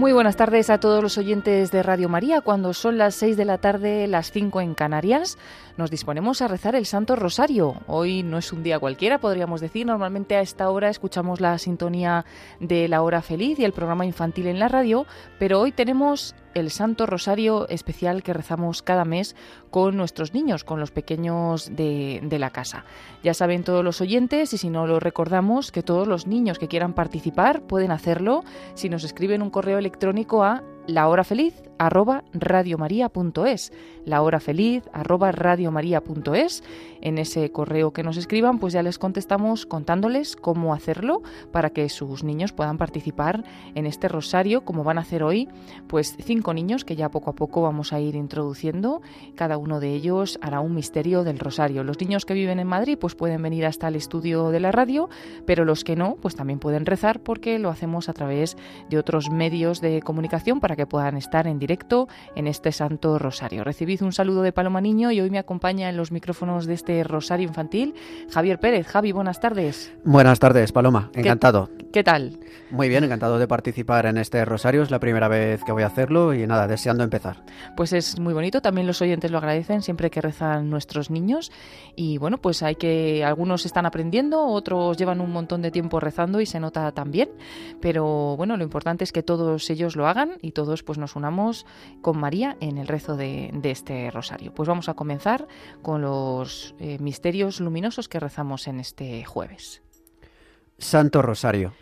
Muy buenas tardes a todos los oyentes de Radio María. Cuando son las 6 de la tarde, las 5 en Canarias, nos disponemos a rezar el Santo Rosario. Hoy no es un día cualquiera, podríamos decir. Normalmente a esta hora escuchamos la sintonía de la hora feliz y el programa infantil en la radio, pero hoy tenemos el Santo Rosario especial que rezamos cada mes con nuestros niños, con los pequeños de, de, la casa. Ya saben todos los oyentes y si no lo recordamos que todos los niños que quieran participar pueden hacerlo si nos escriben un correo electrónico a la hora feliz la hora en ese correo que nos escriban pues ya les contestamos contándoles cómo hacerlo para que sus niños puedan participar en este rosario como van a hacer hoy pues cinco niños que ya poco a poco vamos a ir introduciendo. Cada uno de ellos hará un misterio del rosario. Los niños que viven en Madrid pues pueden venir hasta el estudio de la radio pero los que no pues también pueden rezar porque lo hacemos a través de otros medios de comunicación para que puedan estar en directo en este Santo Rosario. Recibid un saludo de Paloma Niño y hoy me acompaña en los micrófonos de este Rosario Infantil Javier Pérez. Javi, buenas tardes. Buenas tardes, Paloma. Encantado. ¿Qué, ¿Qué, tal? Muy bien, encantado de participar en este Rosario. Es la primera vez que voy a hacerlo y nada, deseando empezar. Pues es muy bonito. También los oyentes lo agradecen siempre que rezan nuestros niños. Y bueno, pues hay que. Algunos están aprendiendo, otros llevan un montón de tiempo rezando y se nota también. Pero bueno, lo importante es que todos ellos lo hagan y todos pues nos unamos con María en el rezo de, de este rosario. Pues vamos a comenzar con los eh, misterios luminosos que rezamos en este jueves. Santo Rosario.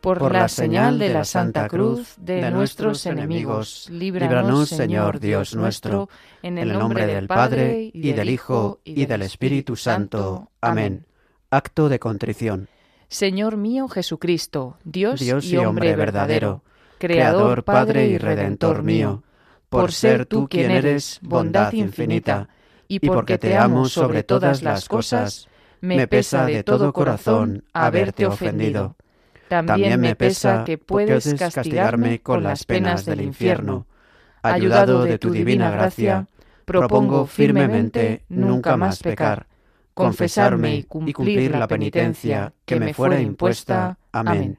Por, por la, la señal de la Santa Cruz de, de nuestros enemigos, líbranos, Señor Dios nuestro, en el nombre del Padre, y del Hijo, y del Espíritu Santo. Amén. Acto de contrición. Señor mío Jesucristo, Dios, Dios y hombre verdadero, Creador, Padre y Redentor mío, por ser tú quien eres bondad infinita, y porque te amo sobre todas las cosas, me pesa de todo corazón haberte ofendido. También me pesa que puedes castigarme con las penas del infierno. Ayudado de tu divina gracia, propongo firmemente nunca más pecar, confesarme y cumplir la penitencia que me fuera impuesta. Amén.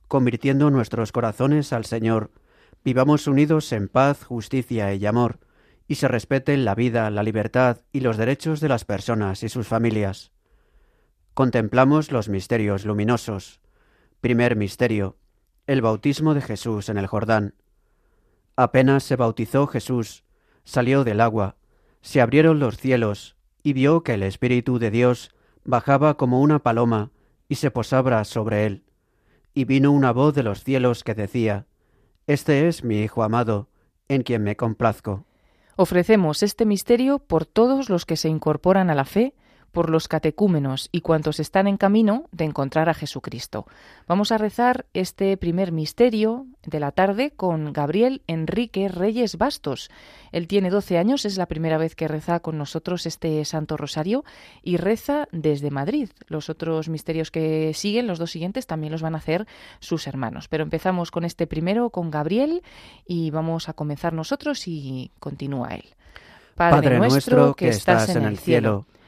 convirtiendo nuestros corazones al Señor, vivamos unidos en paz, justicia y amor, y se respeten la vida, la libertad y los derechos de las personas y sus familias. Contemplamos los misterios luminosos. Primer misterio, el bautismo de Jesús en el Jordán. Apenas se bautizó Jesús, salió del agua, se abrieron los cielos, y vio que el Espíritu de Dios bajaba como una paloma y se posaba sobre él y vino una voz de los cielos que decía, Este es mi Hijo amado, en quien me complazco. Ofrecemos este misterio por todos los que se incorporan a la fe, por los catecúmenos y cuantos están en camino de encontrar a Jesucristo. Vamos a rezar este primer misterio de la tarde con Gabriel Enrique Reyes Bastos. Él tiene 12 años, es la primera vez que reza con nosotros este Santo Rosario y reza desde Madrid. Los otros misterios que siguen, los dos siguientes, también los van a hacer sus hermanos. Pero empezamos con este primero, con Gabriel, y vamos a comenzar nosotros y continúa él. Padre, Padre nuestro que estás en el cielo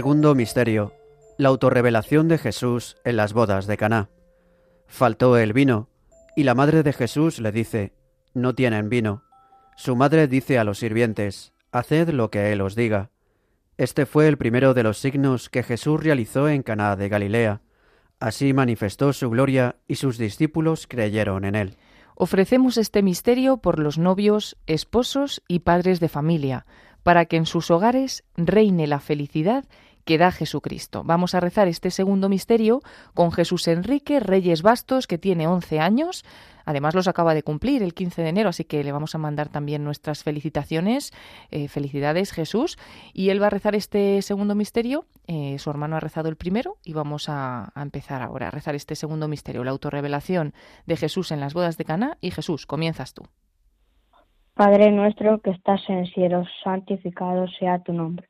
Segundo misterio. La autorrevelación de Jesús en las bodas de Caná. Faltó el vino, y la madre de Jesús le dice: No tienen vino. Su madre dice a los sirvientes: Haced lo que él os diga. Este fue el primero de los signos que Jesús realizó en Caná de Galilea. Así manifestó su gloria y sus discípulos creyeron en él. Ofrecemos este misterio por los novios, esposos y padres de familia, para que en sus hogares reine la felicidad que da Jesucristo. Vamos a rezar este segundo misterio con Jesús Enrique Reyes Bastos, que tiene 11 años. Además los acaba de cumplir el 15 de enero, así que le vamos a mandar también nuestras felicitaciones. Eh, felicidades Jesús. Y él va a rezar este segundo misterio. Eh, su hermano ha rezado el primero y vamos a, empezar ahora a rezar este segundo misterio, la autorrevelación de Jesús en las bodas de Cana. Y Jesús, comienzas tú. Padre nuestro que estás en el cielo, santificado sea tu nombre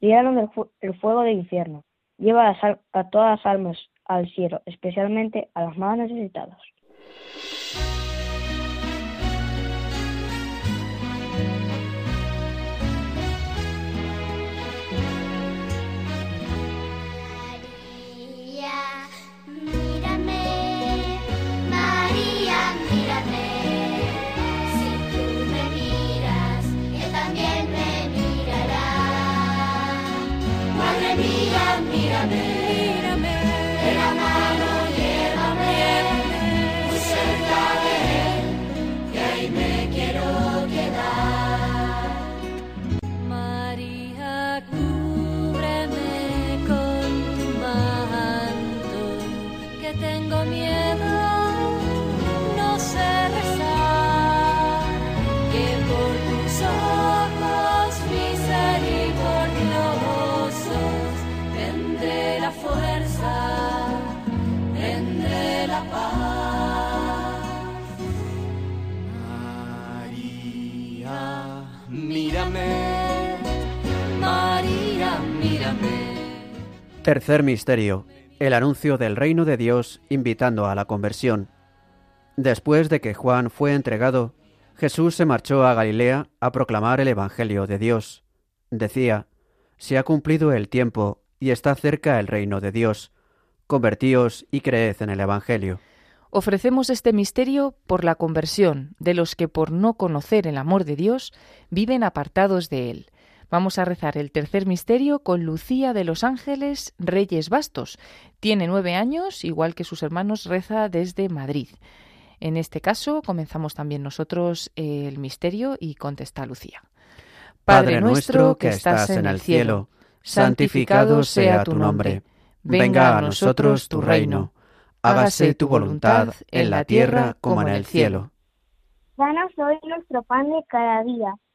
Líbranos del fuego del infierno. Lleva a, a todas las almas al cielo, especialmente a las más necesitadas. Tercer misterio, el anuncio del reino de Dios invitando a la conversión. Después de que Juan fue entregado, Jesús se marchó a Galilea a proclamar el Evangelio de Dios. Decía, Se ha cumplido el tiempo y está cerca el reino de Dios. Convertíos y creed en el Evangelio. Ofrecemos este misterio por la conversión de los que por no conocer el amor de Dios viven apartados de él. Vamos a rezar el tercer misterio con Lucía de los Ángeles Reyes Bastos. Tiene nueve años, igual que sus hermanos, reza desde Madrid. En este caso, comenzamos también nosotros el misterio y contesta Lucía. Padre nuestro que estás en el cielo, santificado sea tu nombre. Venga a nosotros tu reino. Hágase tu voluntad en la tierra como en el cielo. Danos hoy nuestro pan de cada día.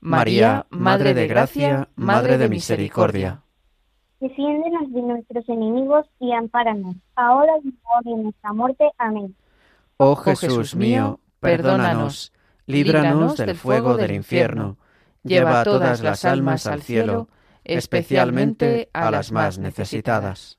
María, Madre de Gracia, Madre de Misericordia. Defiéndenos de nuestros enemigos y ampáranos, ahora y en la hora de nuestra muerte. Amén. Oh Jesús mío, perdónanos, líbranos del fuego del infierno, lleva a todas las almas al cielo, especialmente a las más necesitadas.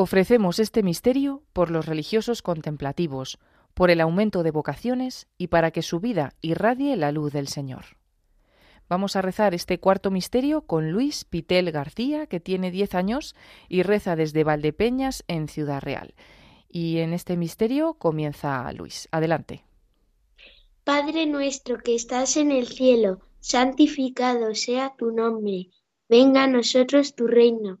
Ofrecemos este misterio por los religiosos contemplativos, por el aumento de vocaciones y para que su vida irradie la luz del Señor. Vamos a rezar este cuarto misterio con Luis Pitel García, que tiene 10 años y reza desde Valdepeñas en Ciudad Real. Y en este misterio comienza Luis. Adelante. Padre nuestro que estás en el cielo, santificado sea tu nombre. Venga a nosotros tu reino.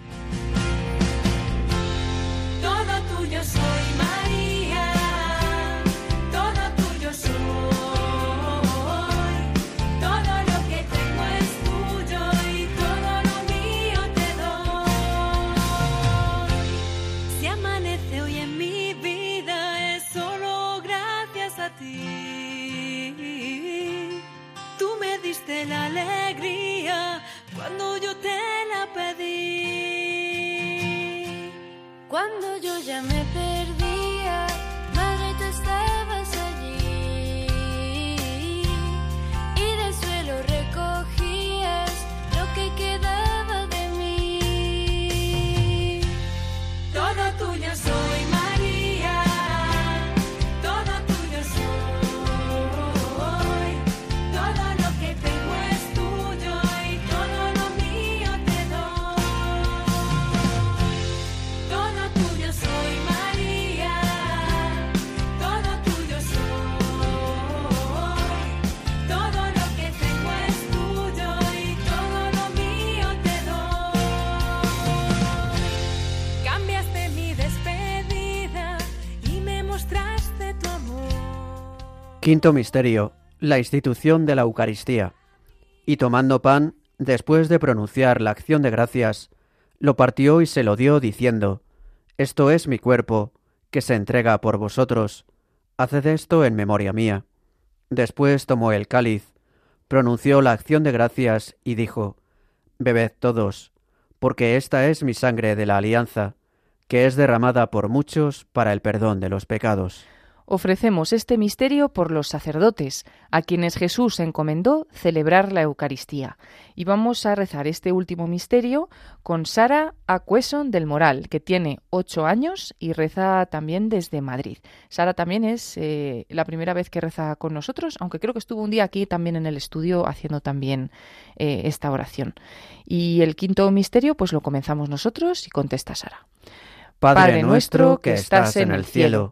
Amanece hoy en mi vida es solo gracias a ti. Tú me diste la alegría cuando yo te la pedí. Cuando yo ya me perdía, Quinto misterio, la institución de la Eucaristía. Y tomando pan, después de pronunciar la acción de gracias, lo partió y se lo dio diciendo, Esto es mi cuerpo, que se entrega por vosotros. Haced esto en memoria mía. Después tomó el cáliz, pronunció la acción de gracias y dijo, Bebed todos, porque esta es mi sangre de la alianza, que es derramada por muchos para el perdón de los pecados. Ofrecemos este misterio por los sacerdotes, a quienes Jesús encomendó celebrar la Eucaristía. Y vamos a rezar este último misterio con Sara Acueson del Moral, que tiene ocho años y reza también desde Madrid. Sara también es eh, la primera vez que reza con nosotros, aunque creo que estuvo un día aquí también en el estudio haciendo también eh, esta oración. Y el quinto misterio, pues lo comenzamos nosotros y contesta Sara. Padre nuestro que estás en el cielo,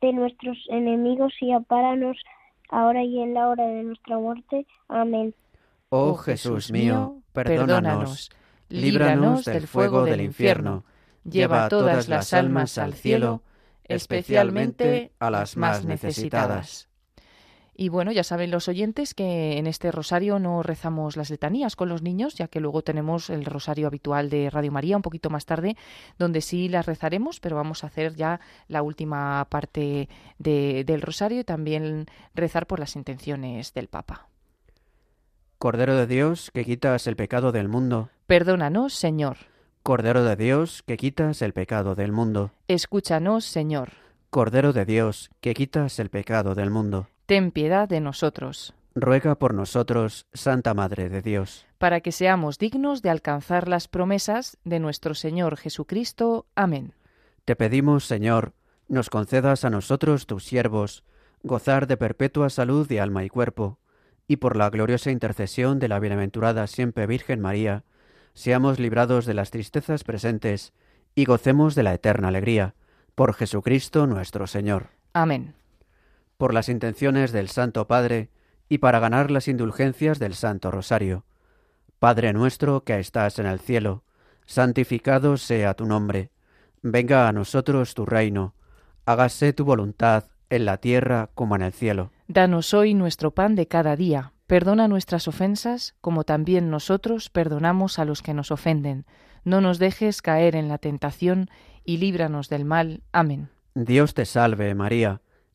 de nuestros enemigos y apáranos ahora y en la hora de nuestra muerte. Amén. Oh Jesús mío, perdónanos, líbranos del fuego del infierno, lleva todas las almas al cielo, especialmente a las más necesitadas. Y bueno, ya saben los oyentes que en este rosario no rezamos las letanías con los niños, ya que luego tenemos el rosario habitual de Radio María un poquito más tarde, donde sí las rezaremos, pero vamos a hacer ya la última parte de, del rosario y también rezar por las intenciones del Papa. Cordero de Dios, que quitas el pecado del mundo. Perdónanos, Señor. Cordero de Dios, que quitas el pecado del mundo. Escúchanos, Señor. Cordero de Dios, que quitas el pecado del mundo. Ten piedad de nosotros. Ruega por nosotros, Santa Madre de Dios. Para que seamos dignos de alcanzar las promesas de nuestro Señor Jesucristo. Amén. Te pedimos, Señor, nos concedas a nosotros, tus siervos, gozar de perpetua salud de alma y cuerpo, y por la gloriosa intercesión de la bienaventurada siempre Virgen María, seamos librados de las tristezas presentes y gocemos de la eterna alegría. Por Jesucristo nuestro Señor. Amén por las intenciones del Santo Padre y para ganar las indulgencias del Santo Rosario. Padre nuestro que estás en el cielo, santificado sea tu nombre, venga a nosotros tu reino, hágase tu voluntad en la tierra como en el cielo. Danos hoy nuestro pan de cada día, perdona nuestras ofensas como también nosotros perdonamos a los que nos ofenden. No nos dejes caer en la tentación y líbranos del mal. Amén. Dios te salve María,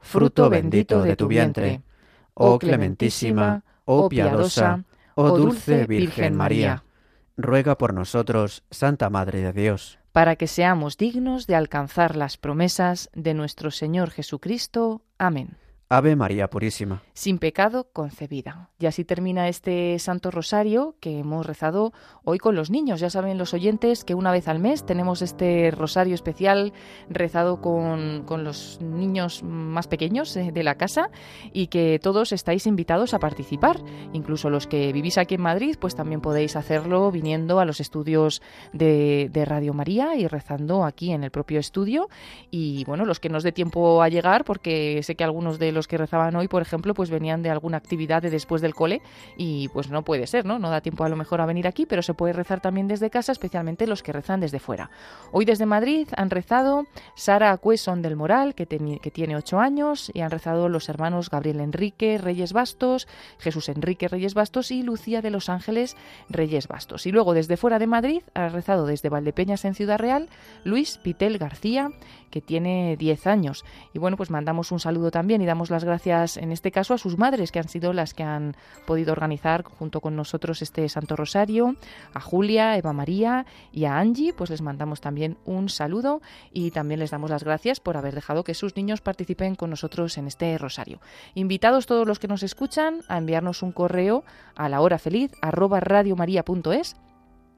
fruto bendito de tu vientre. Oh clementísima, oh piadosa, oh dulce Virgen María, ruega por nosotros, Santa Madre de Dios, para que seamos dignos de alcanzar las promesas de nuestro Señor Jesucristo. Amén. Ave María Purísima. Sin pecado concebida. Y así termina este Santo Rosario que hemos rezado hoy con los niños. Ya saben los oyentes que una vez al mes tenemos este Rosario especial rezado con, con los niños más pequeños eh, de la casa y que todos estáis invitados a participar. Incluso los que vivís aquí en Madrid, pues también podéis hacerlo viniendo a los estudios de, de Radio María y rezando aquí en el propio estudio. Y bueno, los que nos dé tiempo a llegar, porque sé que algunos de los los que rezaban hoy, por ejemplo, pues venían de alguna actividad de después del cole y pues no puede ser, ¿no? No da tiempo a lo mejor a venir aquí, pero se puede rezar también desde casa, especialmente los que rezan desde fuera. Hoy desde Madrid han rezado Sara Cueson del Moral, que, que tiene ocho años, y han rezado los hermanos Gabriel Enrique Reyes Bastos, Jesús Enrique Reyes Bastos y Lucía de los Ángeles Reyes Bastos. Y luego desde fuera de Madrid ha rezado desde Valdepeñas en Ciudad Real Luis Pitel García, que tiene 10 años. Y bueno, pues mandamos un saludo también y damos las gracias en este caso a sus madres, que han sido las que han podido organizar junto con nosotros este Santo Rosario, a Julia, Eva María y a Angie, pues les mandamos también un saludo y también les damos las gracias por haber dejado que sus niños participen con nosotros en este rosario. Invitados todos los que nos escuchan a enviarnos un correo a la hora feliz arroba radiomaria.es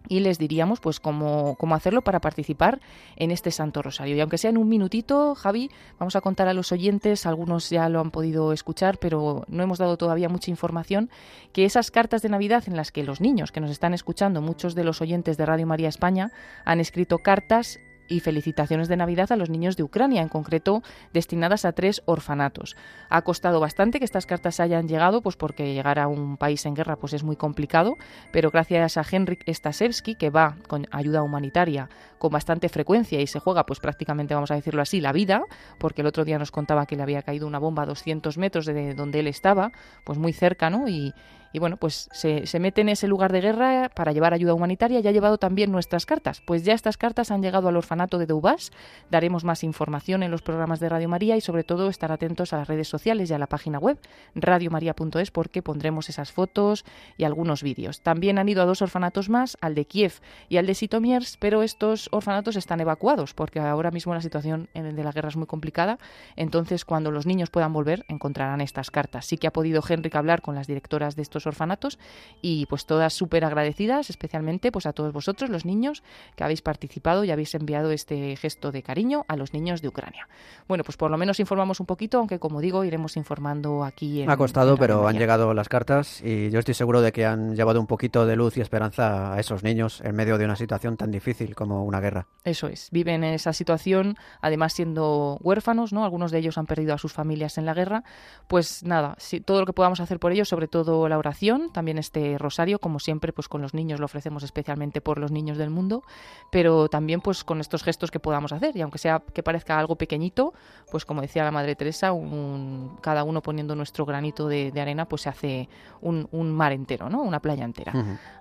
y les diríamos pues cómo, cómo, hacerlo para participar en este Santo Rosario. Y aunque sea en un minutito, Javi, vamos a contar a los oyentes, algunos ya lo han podido escuchar, pero no hemos dado todavía mucha información, que esas cartas de Navidad en las que los niños que nos están escuchando, muchos de los oyentes de Radio María España, han escrito cartas y felicitaciones de Navidad a los niños de Ucrania, en concreto destinadas a tres orfanatos. Ha costado bastante que estas cartas hayan llegado, pues porque llegar a un país en guerra pues es muy complicado, pero gracias a Henrik Stasevsky, que va con ayuda humanitaria con bastante frecuencia y se juega pues prácticamente, vamos a decirlo así, la vida, porque el otro día nos contaba que le había caído una bomba a 200 metros de donde él estaba, pues muy cerca, ¿no? Y, y bueno, pues se, mete en ese lugar de guerra para llevar ayuda humanitaria y ha llevado también nuestras cartas. Pues ya estas cartas han llegado al orfanato de Doubas. Daremos más información en los programas de Radio María y sobre todo estar atentos a las redes sociales y a la página web radiomaria.es porque pondremos esas fotos y algunos vídeos. También han ido a dos orfanatos más, al de Kiev y al de Sitomiers, pero estos orfanatos están evacuados porque ahora mismo la situación de la guerra es muy complicada. Entonces, cuando los niños puedan volver, encontrarán estas cartas. Sí que ha podido Henrik hablar con las directoras de estos orfanatos y pues todas súper agradecidas, especialmente pues a todos vosotros, los niños, que habéis participado y habéis enviado este gesto de cariño a los niños de Ucrania. Bueno, pues por lo menos informamos un poquito, aunque como digo, iremos informando aquí. En, ha costado, pero han llegado las cartas y yo estoy seguro de que han llevado un poquito de luz y esperanza a esos niños en medio de una situación tan difícil como una guerra. Eso es, viven en esa situación, además siendo huérfanos, ¿no? Algunos de ellos han perdido a sus familias en la guerra. Pues nada, si, todo lo que podamos hacer por ellos, sobre todo la oración también este rosario, como siempre, pues con los niños lo ofrecemos especialmente por los niños del mundo, pero también pues con estos gestos que podamos hacer, y aunque sea que parezca algo pequeñito, pues como decía la Madre Teresa, un, cada uno poniendo nuestro granito de, arena, pues se hace un, mar entero, ¿no? Una playa entera.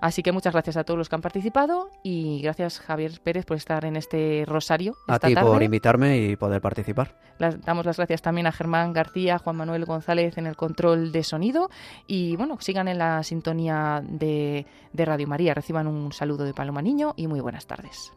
Así que muchas gracias a todos los que han participado y gracias Javier Pérez por estar en este rosario. A ti por invitarme y poder participar. damos las gracias también a Germán García, Juan Manuel González en el control de sonido y bueno, en la sintonía de, de Radio María. Reciban un saludo de Paloma Niño y muy buenas tardes.